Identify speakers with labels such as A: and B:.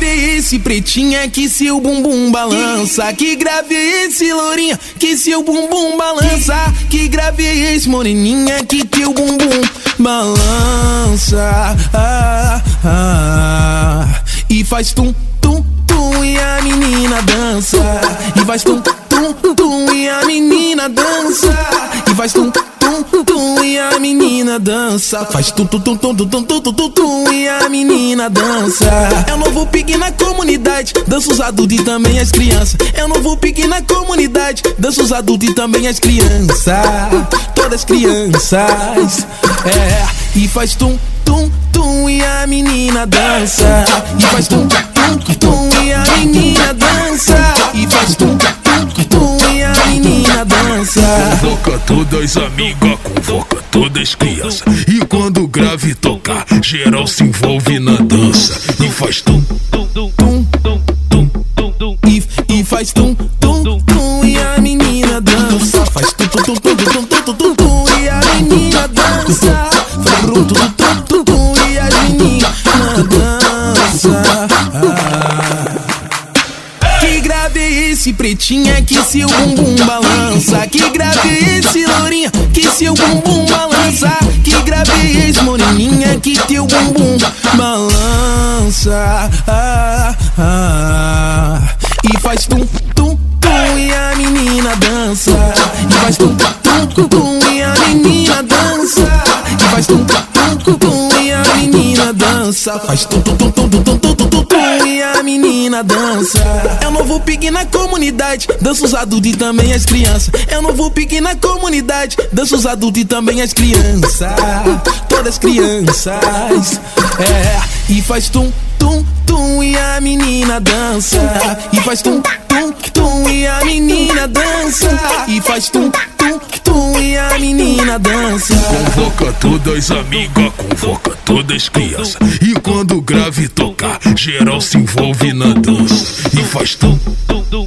A: esse pretinha que seu bumbum balança. Que grave esse lourinha que seu bumbum balança. Que grave esse moreninha que teu bumbum balança. Ah, ah, e faz tum, tum, tum e a menina dança. E faz tum, tum, tum e a menina dança. E faz tum, tum, menina dança. Faz tum, tum, tum, tum, tum, tum, tum, tum, tum e a menina dança. É o novo pique na comunidade, dança os adultos e também as crianças. É o novo pique na comunidade, dança os adultos e também as crianças. Todas crianças. É, e faz tum, tum, tum e a menina dança. E faz tum, tum, tum e a menina dança.
B: Convoca todas as amigas, convoca todas as crianças. E quando grave tocar, geral se envolve na dança. E faz tum, tum, tum, tum, tum.
A: E, e faz tum, tum, tum e a menina dança. Faz tum, tum, tum, tum, tum, tum, tum, tum e a menina dança. Faz tum, tum, tum, tum, tum e a menina dança. Ah. Grave esse pretinha que seu bumbum balança. Que grave esse lourinha que seu bumbum balança. Que grave esse moreninha que teu bumbum balança. Ah, ah. E faz tum, tum, tum e a menina dança. E faz tum, tum, tum e a menina dança. Faz tum, tum, tum, tum, tum, tum, tum, tum, tum e a menina dança. É o novo pique na comunidade, dança os adultos e também as crianças. É o novo pique na comunidade, dança os adultos e também as crianças. Todas crianças. É, e faz tum, tum, tum e a menina dança. E faz tum, tum, tum e a menina dança. E faz tum, e menina dança.
B: Convoca todas as amigas, convoca todas as crianças. E quando grave tocar, geral se envolve na dança. E faz tum,
A: tum, tum,